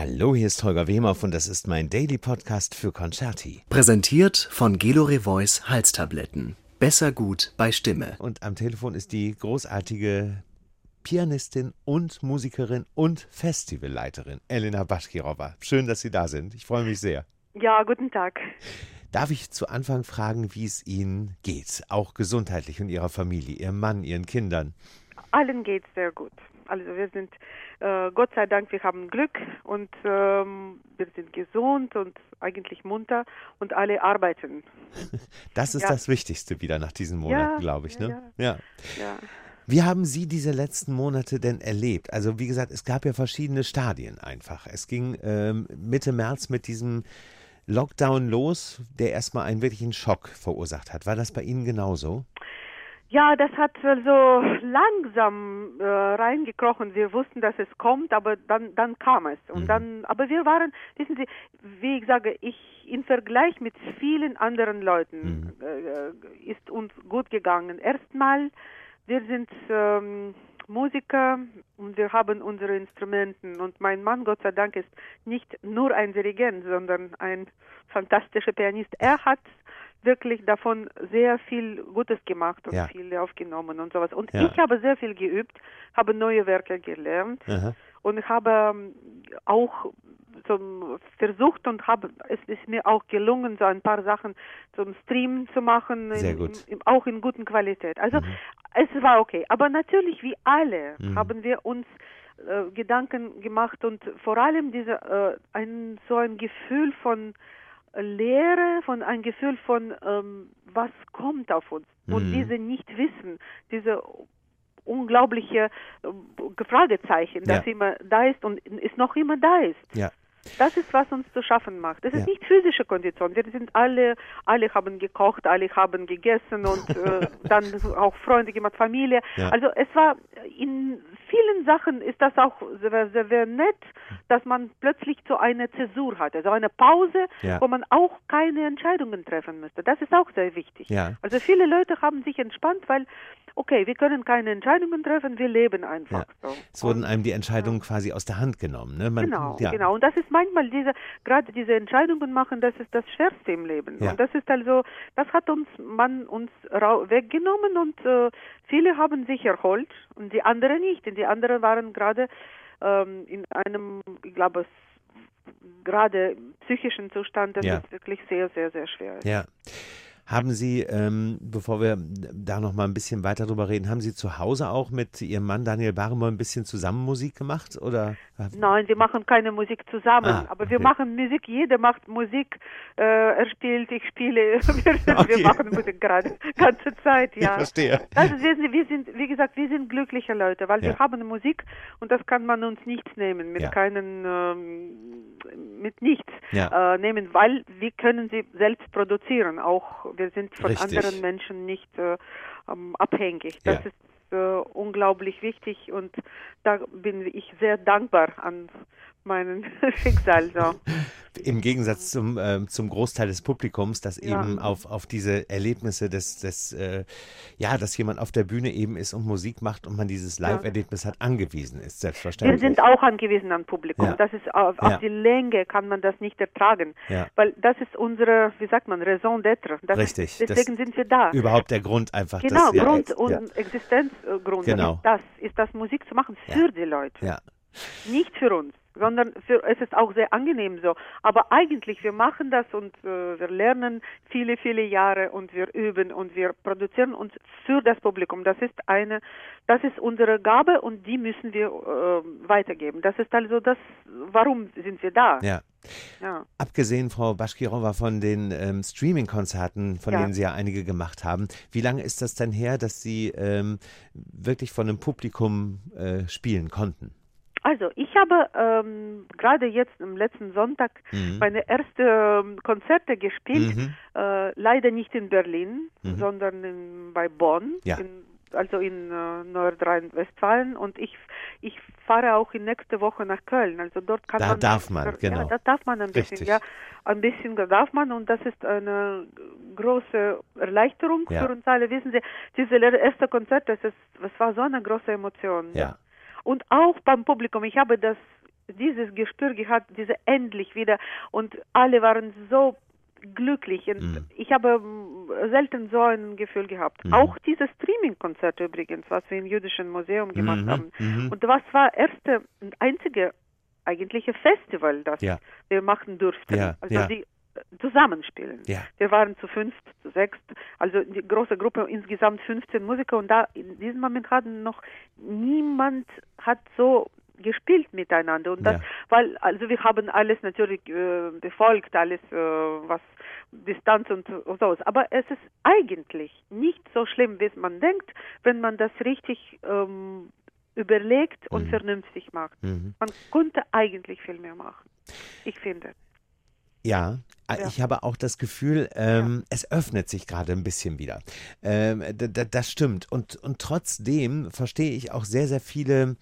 Hallo, hier ist Holger Wehmoff und das ist mein Daily Podcast für Concerti. Präsentiert von Gelore Voice Halstabletten. Besser gut bei Stimme. Und am Telefon ist die großartige Pianistin und Musikerin und Festivalleiterin Elena Baschkirova. Schön, dass Sie da sind. Ich freue mich sehr. Ja, guten Tag. Darf ich zu Anfang fragen, wie es Ihnen geht, auch gesundheitlich und Ihrer Familie, Ihrem Mann, Ihren Kindern? Allen geht es sehr gut. Also wir sind, äh, Gott sei Dank, wir haben Glück und ähm, wir sind gesund und eigentlich munter und alle arbeiten. Das ist Ja. das Wichtigste wieder nach diesen Monaten, Ja, glaube ich. ja, Ne? Ja. Ja. Wie haben Sie diese letzten Monate denn erlebt? Also wie gesagt, es gab ja verschiedene Stadien einfach. Es ging ähm, Mitte März mit diesem Lockdown los, der erstmal einen wirklichen Schock verursacht hat. War das bei Ihnen genauso? Ja, das hat so langsam äh, reingekrochen. Wir wussten, dass es kommt, aber dann, dann kam es. Und Mhm. dann, aber wir waren, wissen Sie, wie ich sage, ich im Vergleich mit vielen anderen Leuten Mhm. äh, ist uns gut gegangen. Erstmal, wir sind ähm, Musiker und wir haben unsere Instrumenten. Und mein Mann, Gott sei Dank, ist nicht nur ein Dirigent, sondern ein fantastischer Pianist. Er hat wirklich davon sehr viel Gutes gemacht und Ja. viel aufgenommen und sowas. Und Ja. ich habe sehr viel geübt, habe neue Werke gelernt Aha. und habe ähm, auch zum versucht und habe es ist mir auch gelungen, so ein paar Sachen zum Stream zu machen, in. In, in, auch in guten Qualität. Also Mhm. es war okay. Aber natürlich, wie alle, Mhm. haben wir uns äh, Gedanken gemacht und vor allem diese äh, ein so ein Gefühl von Leere, von ein Gefühl von ähm, was kommt auf uns und Mhm. diese Nichtwissen, diese unglaubliche äh, Fragezeichen, das Ja. immer da ist und ist noch immer da ist. Ja. Das ist, was uns zu schaffen macht. Das Ja. ist nicht physische Kondition. Wir sind alle, alle haben gekocht, alle haben gegessen und äh, dann auch Freunde gemacht, Familie. Ja. Also es war in vielen Sachen ist das auch sehr, sehr, nett, dass man plötzlich so eine Zäsur hatte, so eine Pause, Ja. wo man auch keine Entscheidungen treffen müsste. Das ist auch sehr wichtig. Ja. Also viele Leute haben sich entspannt, weil okay, wir können keine Entscheidungen treffen, wir leben einfach Ja. so. Es wurden einem die Entscheidungen quasi aus der Hand genommen. Ne? Man, Genau, ja. genau. Und das ist manchmal diese, gerade diese Entscheidungen machen, das ist das Schwerste im Leben. Ja. Und das ist also, das hat uns man uns weggenommen und äh, viele haben sich erholt und die anderen nicht. Und die anderen waren gerade ähm, in einem, ich glaube, gerade psychischen Zustand, das Ja. ist wirklich sehr, sehr, sehr schwer. Ja. Haben Sie, ähm, bevor wir da noch mal ein bisschen weiter drüber reden, haben Sie zu Hause auch mit Ihrem Mann Daniel Baremoll ein bisschen zusammen Musik gemacht? Oder? Nein, wir machen keine Musik zusammen, Ah, aber wir okay. machen Musik, jeder macht Musik, äh, er spielt, ich spiele, wir, Okay. wir machen Musik gerade, ganze Zeit, Ich ja. verstehe. Also wir sind, wir sind, wie gesagt, wir sind glückliche Leute, weil Ja. wir haben Musik und das kann man uns nichts nehmen, mit Ja. keinen, ähm, mit nichts Ja. äh, nehmen, weil wir können sie selbst produzieren. Auch wir sind von Richtig. anderen Menschen nicht äh, ähm, abhängig. Das Ja. ist äh, unglaublich wichtig und da bin ich sehr dankbar an meinen Schicksal. So. Im Gegensatz zum, ähm, zum Großteil des Publikums, das Ja. eben auf, auf diese Erlebnisse des, des äh, ja, dass jemand auf der Bühne eben ist und Musik macht und man dieses Live-Erlebnis hat, angewiesen ist, Wir selbstverständlich. sind auch angewiesen an Publikum. Ja. Das ist auf, auf Ja. die Länge kann man das nicht ertragen, weil das ist unsere, wie sagt man, Raison d'être. Richtig. Ist, deswegen sind wir da. Überhaupt der Grund einfach. Genau, dass, Grund und Existenzgrund Genau. ist das, ist das Musik zu machen für die Leute, ja. nicht für uns, sondern für, es ist auch sehr angenehm so. Aber eigentlich, wir machen das und äh, wir lernen viele, viele Jahre und wir üben und wir produzieren uns für das Publikum. Das ist eine, das ist unsere Gabe und die müssen wir äh, weitergeben. Das ist also das, warum sind wir da? ja. Ja. Abgesehen, Frau Baschkirova, von den ähm, Streaming-Konzerten, von Ja. denen Sie ja einige gemacht haben, wie lange ist das denn her, dass Sie ähm, wirklich von einem Publikum äh, spielen konnten? Also ich habe ähm, gerade jetzt am letzten Sonntag Mhm. meine ersten ähm, Konzerte gespielt, Mhm. äh, leider nicht in Berlin, Mhm. sondern in, bei Bonn, Ja. in, also in äh, Nordrhein-Westfalen und ich ich fahre auch in nächste Woche nach Köln, also dort kann Da man darf man, genau. ja, da darf man ein bisschen, Richtig. ja, ein bisschen darf man und das ist eine große Erleichterung Ja. für uns alle. Wissen Sie, diese erste Konzert, das ist, das war so eine große Emotion. Ja. Und auch beim Publikum. Ich habe das dieses Gespür gehabt, diese endlich wieder und alle waren so glücklich. Mhm. Ich habe mm, selten so ein Gefühl gehabt. Mhm. Auch dieses Streaming-Konzert übrigens, was wir im Jüdischen Museum gemacht Mhm, haben. mhm. Und das war erste und einzige eigentliche Festival, das Ja. wir machen durften. Ja, also ja. die zusammenspielen. Ja. Wir waren zu fünft, zu sechst, also die große Gruppe, insgesamt 15 Musiker und da in diesem Moment hatten noch niemand hat so gespielt miteinander und das, Ja. weil also wir haben alles natürlich äh, befolgt, alles äh, was Distanz und, so. Aber es ist eigentlich nicht so schlimm, wie man denkt, wenn man das richtig ähm, überlegt und Mhm. vernünftig macht. Mhm. Man könnte eigentlich viel mehr machen. Ich finde. Ja, äh, Ja. ich habe auch das Gefühl, ähm, es öffnet sich gerade ein bisschen wieder. Ähm, das stimmt. Und, und trotzdem verstehe ich auch sehr, sehr viele,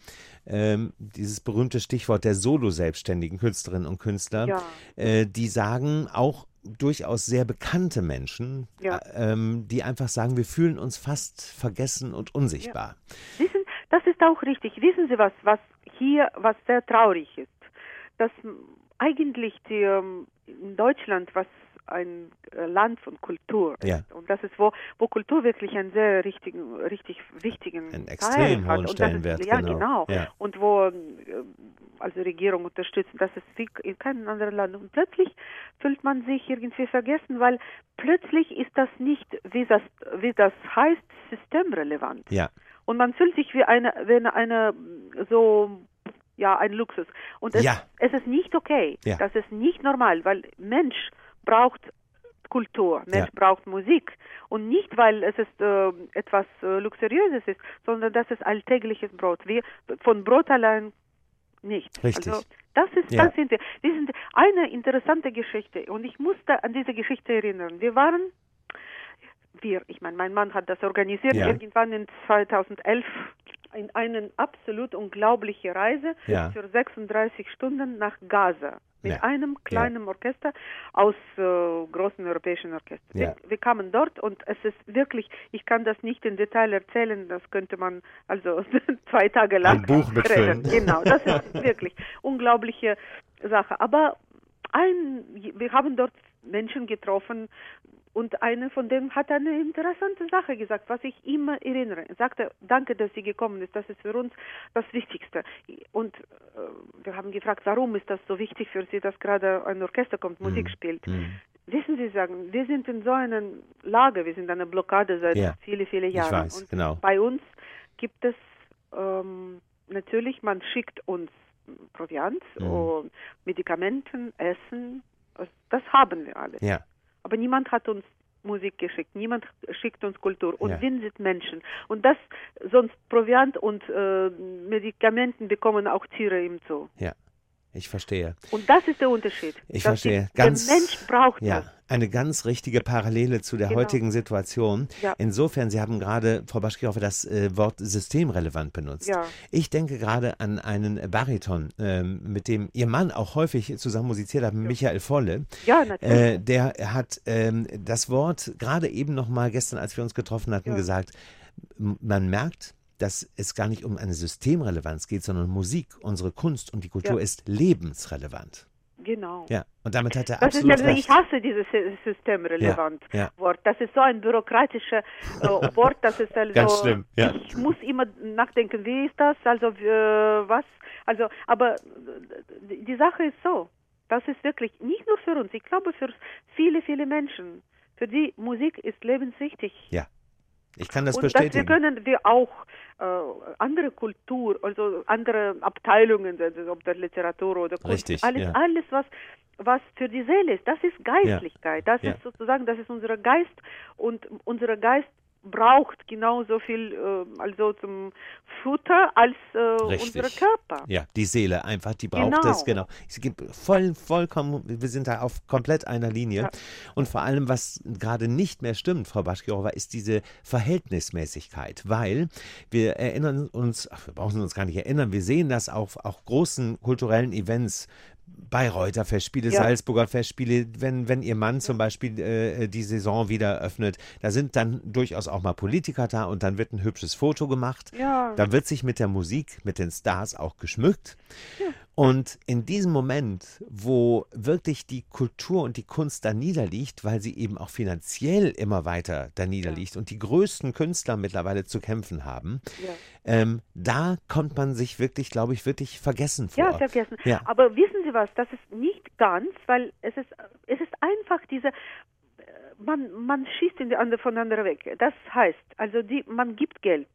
ähm, dieses berühmte Stichwort der Solo-selbstständigen Künstlerinnen und Künstler, Ja. äh, die sagen, auch durchaus sehr bekannte Menschen, Ja. äh, ähm, die einfach sagen, wir fühlen uns fast vergessen und unsichtbar. Wissen, das ist auch richtig. Wissen Sie was, was hier, was sehr traurig ist, dass eigentlich die, ähm, in Deutschland, was ein äh, Land von Kultur Ja. ist. Und das ist, wo, wo Kultur wirklich einen sehr richtigen, richtig wichtigen Einen Teil extrem hat. hohen Stellenwert, ist, ja, genau. genau. Ja. Und wo äh, also Regierung unterstützt, das ist wie in keinem anderen Land. Und plötzlich fühlt man sich irgendwie vergessen, weil plötzlich ist das nicht, wie das, wie das heißt, systemrelevant. Ja, Und man fühlt sich wie eine, wenn eine so ja ein Luxus. Und es, Ja. es ist nicht okay. Ja. Das ist nicht normal, weil Mensch braucht Kultur, Mensch Ja. braucht Musik und nicht weil es ist äh, etwas äh, luxuriöses ist, sondern das ist alltägliches Brot. Wir von Brot allein nicht. Richtig. Also das ist, Ja. das sind wir. Wissen Sie, eine interessante Geschichte und ich musste an diese Geschichte erinnern. Wir waren wir, ich meine, mein Mann hat das organisiert, Ja. irgendwann in 2011 in eine absolut unglaubliche Reise Ja. für 36 Stunden nach Gaza mit Ja. einem kleinen Orchester aus äh, großen europäischen Orchestern. Ja. Wir, wir kamen dort und es ist wirklich, ich kann das nicht in Detail erzählen, das könnte man also zwei Tage lang Ein Buch mitfüllen. Genau, das ist wirklich unglaubliche Sache. Aber ein, wir haben dort Menschen getroffen und eine von denen hat eine interessante Sache gesagt, was ich immer erinnere. Er sagte, danke, dass sie gekommen ist, das ist für uns das Wichtigste. Und äh, wir haben gefragt, warum ist das so wichtig für sie, dass gerade ein Orchester kommt, Musik spielt. Mhm. Wissen Sie, sagen, wir sind in so einer Lage, wir sind in einer Blockade seit Ja. viele, viele Ich Jahren. weiß, und genau. bei uns gibt es ähm, natürlich, man schickt uns Proviant, Mhm. Medikamenten, Essen, das- das haben wir alles. ja, Aber niemand hat uns Musik geschickt, niemand schickt uns Kultur und Ja. wir sind Menschen. Und das, sonst Proviant und äh, Medikamenten bekommen auch Tiere im Zoo. ja. Ich verstehe. Und das ist der Unterschied. Ich Dass die- verstehe. Ganz- der Mensch braucht Ja, das. eine ganz richtige Parallele zu der Genau. heutigen Situation. Ja. Insofern, Sie haben gerade, Frau Baschkirchhoff, das äh, Wort systemrelevant benutzt. Ja. Ich denke gerade an einen Bariton, ähm, mit dem Ihr Mann auch häufig zusammen musiziert hat, Michael Volle. Ja, natürlich. Äh, der hat ähm, das Wort gerade eben noch mal gestern, als wir uns getroffen hatten, Ja. gesagt, man merkt, dass es gar nicht um eine Systemrelevanz geht, sondern Musik, unsere Kunst und die Kultur Ja. ist lebensrelevant. genau. Ja, und damit hat er Das ist absolut also, recht. ich hasse dieses Sy- systemrelevant Ja, ja. Wort. Das ist so ein bürokratisches äh, Wort, das ist also Ganz schlimm, ja. ich muss immer nachdenken, wie ist das, also äh, was, also aber äh, die die Sache ist so, das ist wirklich nicht nur für uns, ich glaube für viele, viele Menschen, für die Musik ist lebenswichtig. Ja, ich kann das und das wir bestätigen. können wir auch äh, andere Kultur, also andere Abteilungen, also ob das Literatur oder Kunst, Richtig, alles, ja. alles was was für die Seele ist, das ist Geistlichkeit, das Ja. ist sozusagen, das ist unser Geist und unser Geist braucht genauso viel äh, also zum Futter als äh, Richtig. unser Körper. Ja, die Seele einfach, die braucht Genau. es, genau. Es gibt voll, vollkommen, wir sind da auf komplett einer Linie. Ja. Und vor allem, was gerade nicht mehr stimmt, Frau Baschkirova, ist diese Verhältnismäßigkeit, weil wir erinnern uns, ach, wir brauchen uns gar nicht erinnern, wir sehen das auf auch großen kulturellen Events, Bayreuther Festspiele, Ja. Salzburger Festspiele, wenn, wenn Ihr Mann zum Beispiel äh, die Saison wieder öffnet, da sind dann durchaus auch mal Politiker da und dann wird ein hübsches Foto gemacht. Ja. Da wird sich mit der Musik, mit den Stars auch geschmückt. Und in diesem Moment, wo wirklich die Kultur und die Kunst da niederliegt, weil sie eben auch finanziell immer weiter da niederliegt ja. und die größten Künstler mittlerweile zu kämpfen haben, ja. ähm, da kommt man sich wirklich, glaube ich, wirklich vergessen vor. Ja, vergessen. Ja. Aber wissen Sie was, das ist nicht ganz, weil es ist, es ist einfach diese man, man schießt in die andere, voneinander weg. Das heißt, also die, man gibt Geld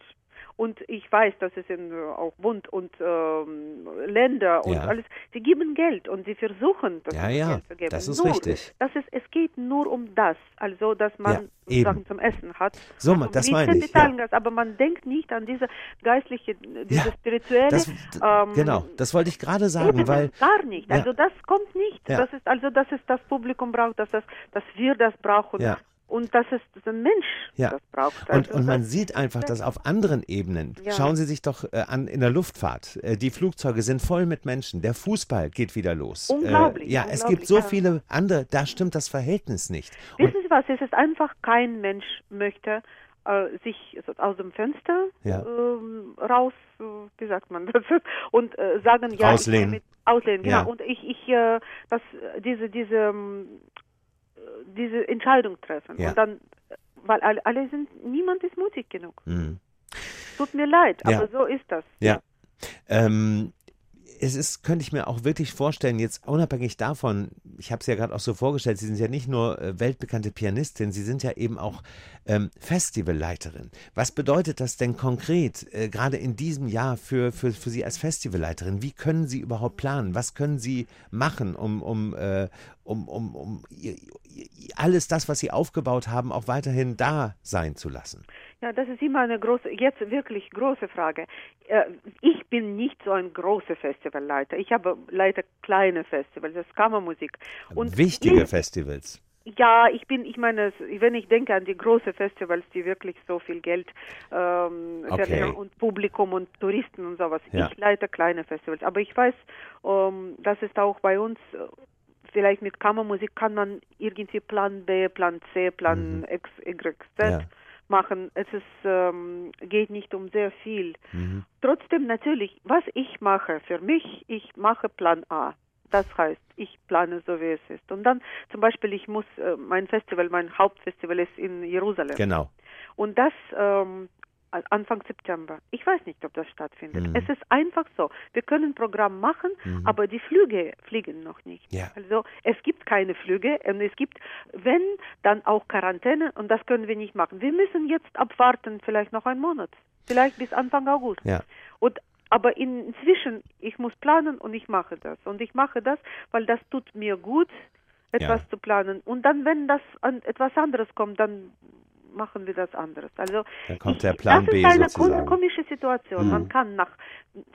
und ich weiß, dass es in äh, auch Bund und ähm, Länder und ja. alles, sie geben Geld und sie versuchen, das ja, ja, Geld zu geben. Das ist nur, richtig. Das ist, es geht nur um das, also dass man ja, Sachen zum Essen hat. So, also, das meine ich. Ja. Das, aber man denkt nicht an diese geistliche, diese ja, spirituelle. Das, ähm, genau, das wollte ich gerade sagen, eben, weil gar nicht. Also das kommt nicht. Das ist also, dass es das Publikum braucht, dass das, dass wir das brauchen. Ja und dass es ein Mensch ja. das braucht. Also und, und man sieht einfach, dass auf anderen Ebenen, ja. schauen Sie sich doch äh, an in der Luftfahrt, äh, die Flugzeuge sind voll mit Menschen, der Fußball geht wieder los. Unglaublich. Äh, ja, unglaublich, es gibt so ja. viele andere, da stimmt das Verhältnis nicht. Wissen Sie was, es ist einfach, kein Mensch möchte äh, sich aus dem Fenster ähm, raus, äh, wie sagt man das, und äh, sagen, ja, auslehnen. Mit, auslehnen, genau. Und ich, ich, das, diese, diese ähm, diese Entscheidung treffen. Ja. Und dann, weil alle, alle, sind, niemand ist mutig genug. Mhm. Tut mir leid, ja. aber so ist das. Ja. Ähm, es ist, könnte ich mir auch wirklich vorstellen, jetzt unabhängig davon, ich habe es ja gerade auch so vorgestellt, Sie sind ja nicht nur äh, weltbekannte Pianistin, Sie sind ja eben auch ähm, Festivalleiterin. Was bedeutet das denn konkret, äh, gerade in diesem Jahr für, für, für Sie als Festivalleiterin? Wie können Sie überhaupt planen? Was können Sie machen, um, um, äh, um, um, um alles das, was Sie aufgebaut haben, auch weiterhin da sein zu lassen? Ja, das ist immer eine große, jetzt wirklich große Frage. Äh, ich bin nicht so ein großer Festivalleiter. Ich habe leider kleine Festivals, das ist Kammermusik. Und Wichtige ich, Festivals. Ja, ich bin, ich meine, wenn ich denke an die großen Festivals, die wirklich so viel Geld ähm, okay. und Publikum und Touristen und sowas. Ja. Ich leite kleine Festivals, aber ich weiß, ähm, das ist auch bei uns vielleicht mit Kammermusik kann man irgendwie Plan B, Plan C, Plan mhm. X, Y, Z ja. Machen. Es ist, ähm, geht nicht um sehr viel. Mhm. Trotzdem natürlich, was ich mache für mich, ich mache Plan A. Das heißt, ich plane so, wie es ist. Und dann zum Beispiel, ich muss, äh, mein Festival, mein Hauptfestival ist in Jerusalem. Genau. Und das ähm, Anfang September. Ich weiß nicht, ob das stattfindet. Mhm. Es ist einfach so. Wir können ein Programm machen, mhm. aber die Flüge fliegen noch nicht. Ja. Also es gibt keine Flüge und es gibt, wenn, dann auch Quarantäne und das können wir nicht machen. Wir müssen jetzt abwarten, vielleicht noch einen Monat, vielleicht bis Anfang August. Ja. Und aber inzwischen, ich muss planen und ich mache das. Und ich mache das, weil das tut mir gut, etwas ja. zu planen. Und dann, wenn das an etwas anderes kommt, dann machen wir das anderes. Also dann kommt ich, der Plan das B ist eine sozusagen. komische Situation. Mhm. Man kann nach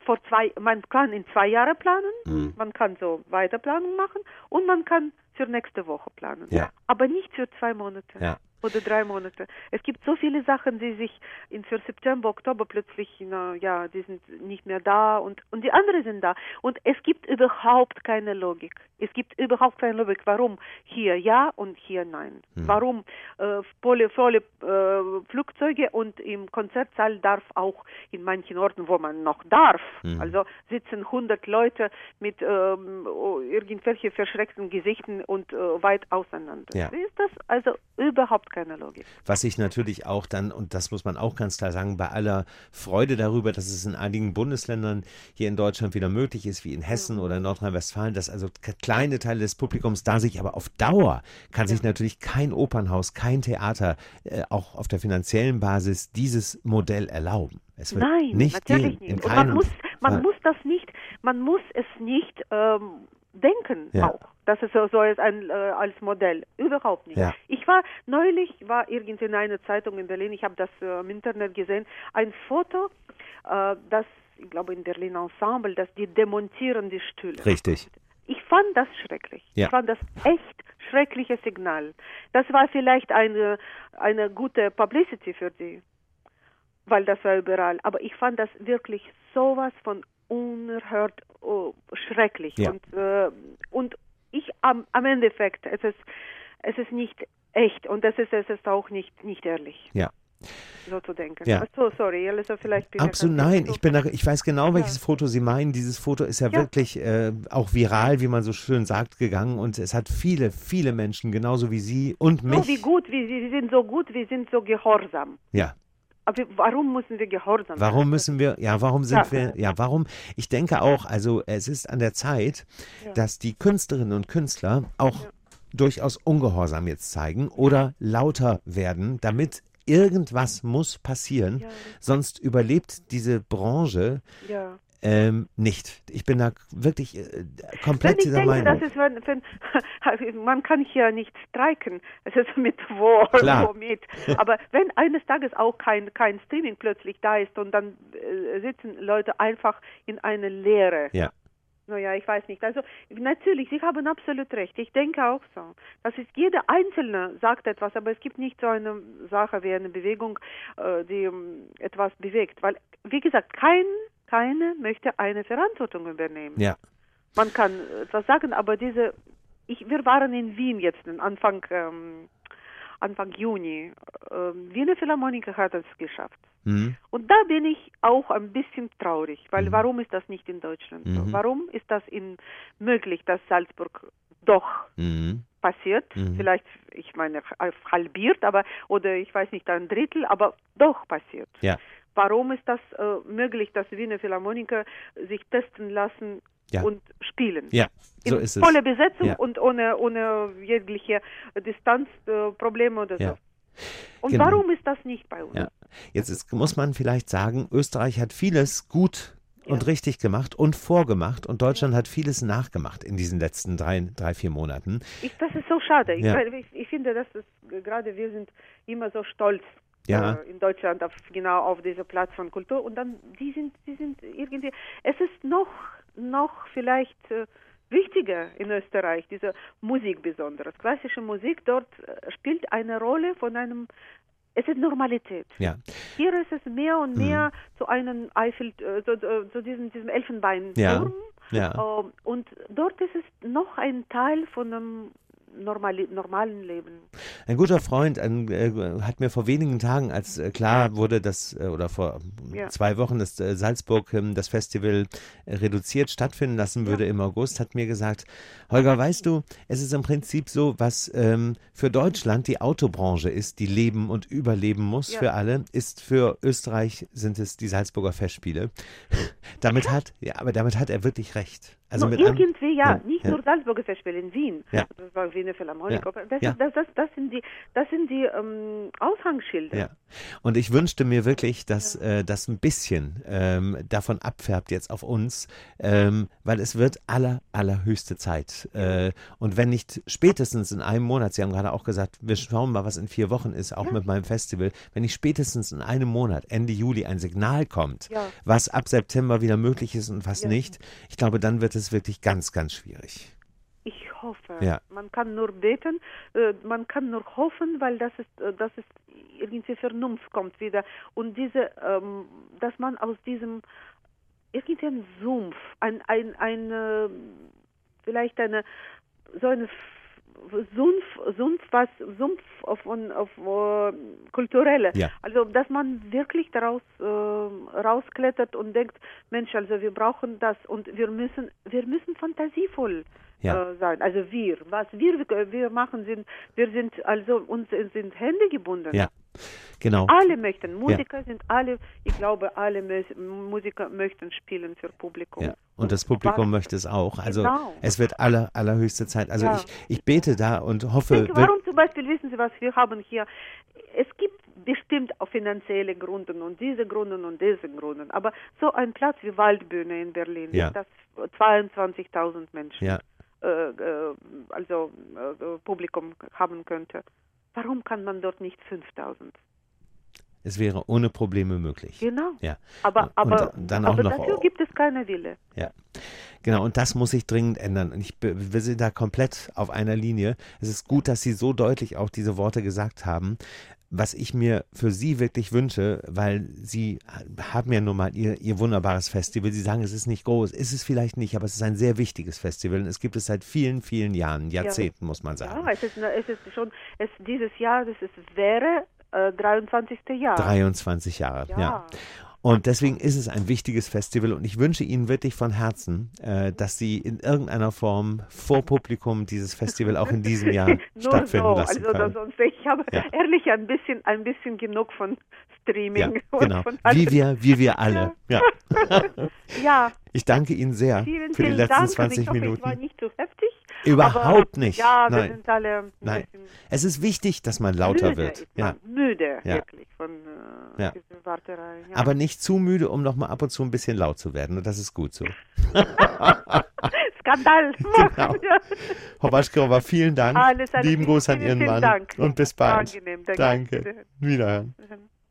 vor zwei, man kann in zwei Jahre planen, mhm. man kann so Weiterplanung machen und man kann für nächste Woche planen. Ja. Aber nicht für zwei Monate. Ja oder drei Monate. Es gibt so viele Sachen, die sich in für September, Oktober plötzlich, na, ja, die sind nicht mehr da und, und die anderen sind da. Und es gibt überhaupt keine Logik. Es gibt überhaupt keine Logik. Warum hier ja und hier nein? Hm. Warum äh, volle, volle äh, Flugzeuge und im Konzertsaal darf auch in manchen Orten, wo man noch darf, hm. also sitzen 100 Leute mit ähm, irgendwelche verschreckten Gesichten und äh, weit auseinander. Ja. Ist das also überhaupt keine Logik. Was ich natürlich auch dann, und das muss man auch ganz klar sagen, bei aller Freude darüber, dass es in einigen Bundesländern hier in Deutschland wieder möglich ist, wie in Hessen ja. oder Nordrhein-Westfalen, dass also kleine Teile des Publikums da sich aber auf Dauer kann sich natürlich kein Opernhaus, kein Theater, äh, auch auf der finanziellen Basis dieses Modell erlauben. Es wird Nein, nicht natürlich gehen, nicht. man muss, man muss das nicht, man muss es nicht ähm, denken ja. auch. Das ist so, als, ein, äh, als Modell. Überhaupt nicht. Ja. Ich war neulich, war irgendwie in einer Zeitung in Berlin, ich habe das äh, im Internet gesehen, ein Foto, äh, das, ich glaube in Berlin Ensemble, dass die demontieren die Stühle. Richtig. Ich fand das schrecklich. Ja. Ich fand das echt schreckliches Signal. Das war vielleicht eine, eine gute Publicity für die, weil das war überall. Aber ich fand das wirklich sowas von unerhört oh, schrecklich. Ja. Und, äh, und ich am, am Endeffekt, es ist, es ist nicht echt und das ist, es ist auch nicht, nicht ehrlich. Ja. so zu denken. Ja. Ach So, sorry, also vielleicht bin Absolut, nein, so- ich bin da, ich weiß genau, welches Ja. Foto Sie meinen. Dieses Foto ist ja, Ja. wirklich äh, auch viral, wie man so schön sagt, gegangen und es hat viele, viele Menschen, genauso wie Sie und mich. So wie gut, wie, wir sind so gut, wir sind so gehorsam. Ja, Aber warum müssen wir gehorsam sein? warum müssen wir, ja, warum sind Ja. wir, ja, warum, ich denke auch, also es ist an der Zeit, Ja. dass die Künstlerinnen und Künstler auch Ja. durchaus Ungehorsam jetzt zeigen oder lauter werden, damit irgendwas muss passieren, sonst überlebt diese Branche Ja. Ähm, nicht. Ich bin da wirklich äh, komplett dieser denke, Meinung. das ist, wenn, wenn, man kann hier nicht streiken, es ist mit wo, Klar. womit. Aber wenn eines Tages auch kein, kein Streaming plötzlich da ist und dann äh, sitzen Leute einfach in einer Leere. Ja. Naja, ich weiß nicht. Also natürlich, Sie haben absolut recht. Ich denke auch so. Das ist jeder Einzelne sagt etwas, aber es gibt nicht so eine Sache wie eine Bewegung, äh, die ähm, etwas bewegt. Weil, wie gesagt, kein, keine möchte eine Verantwortung übernehmen. Ja. Man kann etwas sagen, aber diese, ich, wir waren in Wien jetzt Anfang, ähm, Anfang Juni. Ähm, Wiener Philharmoniker hat es geschafft. Mhm. Und da bin ich auch ein bisschen traurig, weil warum ist das nicht in Deutschland so? Mhm. Warum ist das in, möglich, dass Salzburg doch Mhm. passiert? Mhm. Vielleicht, ich meine, halbiert, aber, oder ich weiß nicht, ein Drittel, aber doch passiert. Ja. Warum ist das äh, möglich, dass Wiener Philharmoniker sich testen lassen Ja. und spielen? Ja, so in ist es. voller Besetzung Ja. und ohne, ohne jegliche Distanzprobleme äh, oder Ja. so. Und Genau. warum ist das nicht bei uns? Ja. Jetzt ist, muss man vielleicht sagen, Österreich hat vieles gut und Ja. richtig gemacht und vorgemacht und Deutschland hat vieles nachgemacht in diesen letzten drei, drei vier Monaten. Ich, das ist so schade. Ich, Ja. ich, ich finde, dass es gerade wir sind immer so stolz Ja. äh, in Deutschland auf genau auf diese Platz von Kultur und dann die sind die sind irgendwie es ist noch noch vielleicht äh, wichtiger in Österreich diese Musik besonders klassische Musik dort äh, spielt eine Rolle von einem es ist Normalität. Ja, Hier ist es mehr und mehr Mhm. zu einem Eiffel, äh, zu, zu, zu diesem, diesem Elfenbeinturm. Ja, ja. Ähm, und dort ist es noch ein Teil von einem normali normalen Leben. Ein guter Freund ein, äh, hat mir vor wenigen Tagen, als äh, klar wurde, dass, äh, oder vor Ja. zwei Wochen, dass äh, Salzburg ähm, das Festival äh, reduziert stattfinden lassen würde im August, hat mir gesagt, Holger, weißt du, es ist im Prinzip so, was ähm, für Deutschland die Autobranche ist, die leben und überleben muss Ja. für alle, ist für Österreich sind es die Salzburger Festspiele. damit hat, ja, aber damit hat er wirklich recht. Also nur irgendwie, ja, ja, nicht ja. nur Salzburger Festspiel in Wien. Ja. Das war Wiener Philharmoniker. Ja. Das, Ja. das, das, das sind die, das sind die ähm, Aushangschilder. Ja. Und ich wünschte mir wirklich, dass äh, das ein bisschen ähm, davon abfärbt jetzt auf uns, ähm, weil es wird aller, allerhöchste Zeit. Äh, und wenn nicht spätestens in einem Monat, Sie haben gerade auch gesagt, wir schauen mal, was in vier Wochen ist, auch mit meinem Festival, wenn nicht spätestens in einem Monat, Ende Juli, ein Signal kommt, was ab September wieder möglich ist und was nicht, ich glaube, dann wird es wirklich ganz, ganz schwierig. Ich hoffe. Ja. Man kann nur beten, äh, man kann nur hoffen, weil das ist, äh, das ist irgendwie Vernunft kommt wieder und diese, ähm, dass man aus diesem irgendwie ein Sumpf, ein, ein, ein äh, vielleicht eine so eine Sumpf, Sumpf, was Sumpf auf, von- auf äh, kulturelle. Ja. Also dass man wirklich daraus äh, rausklettert und denkt, Mensch, also wir brauchen das und wir müssen, wir müssen fantasievoll Ja. äh, sein. Also wir, was wir wir machen sind, wir sind also uns sind Hände gebunden. Ja, genau. Alle möchten, Musiker sind alle, ich glaube, alle Musiker möchten spielen für Publikum. Ja. Und das Publikum möchte es auch. Also Genau. es wird aller, allerhöchste Zeit. Also Ja. ich, ich bete da und hoffe. denke, warum zum Beispiel, wissen Sie was, wir haben hier, es gibt bestimmt auch finanzielle Gründe und diese Gründe und diese Gründe, aber so ein Platz wie Waldbühne in Berlin, Ja. das 22.000 Menschen, Ja, äh, äh, also äh, Publikum haben könnte. Warum kann man dort nicht 5000? es wäre ohne Probleme möglich. Genau. Ja. Aber, aber, dann auch aber dafür gibt es keine Wille. Ja, genau. Und das muss sich dringend ändern. Und ich, wir sind da komplett auf einer Linie. Es ist gut, dass Sie so deutlich auch diese Worte gesagt haben. Was ich mir für Sie wirklich wünsche, weil Sie haben ja nun mal Ihr, Ihr wunderbares Festival. Sie sagen, es ist nicht groß. Ist es vielleicht nicht, aber es ist ein sehr wichtiges Festival. Und es gibt es seit vielen, vielen Jahren, Jahrzehnten, muss man sagen. Ja, es ist, es ist schon, es, dieses Jahr, das ist, wäre äh, 23. Jahr. 23 Jahre, ja. ja. Und deswegen ist es ein wichtiges Festival und ich wünsche Ihnen wirklich von Herzen, äh, dass Sie in irgendeiner Form vor Publikum dieses Festival auch in diesem Jahr stattfinden so, lassen also, können. Sonst, ich habe ja. ehrlich ein bisschen, ein bisschen genug von Streaming. Ja, genau, wie wir, wie wir alle. Ja. ja. Ich danke Ihnen sehr vielen, für die letzten Dank. 20 ich hoffe, Minuten. Ich war nicht zu heftig. Überhaupt aber, nicht. Ja, wir Nein. sind alle. Nein. Es ist wichtig, dass man lauter müde wird. Ja. Müde, ja. wirklich, von äh, ja. Warterei. Ja. Aber nicht zu müde, um noch mal ab und zu ein bisschen laut zu werden. Und das ist gut so. Skandal. genau. Frau Waschkauer, vielen Dank. Alles, alles Lieben Gruß an Ihren Mann. Dank. Und bis bald. Angenehm, danke. danke. Wiederhören.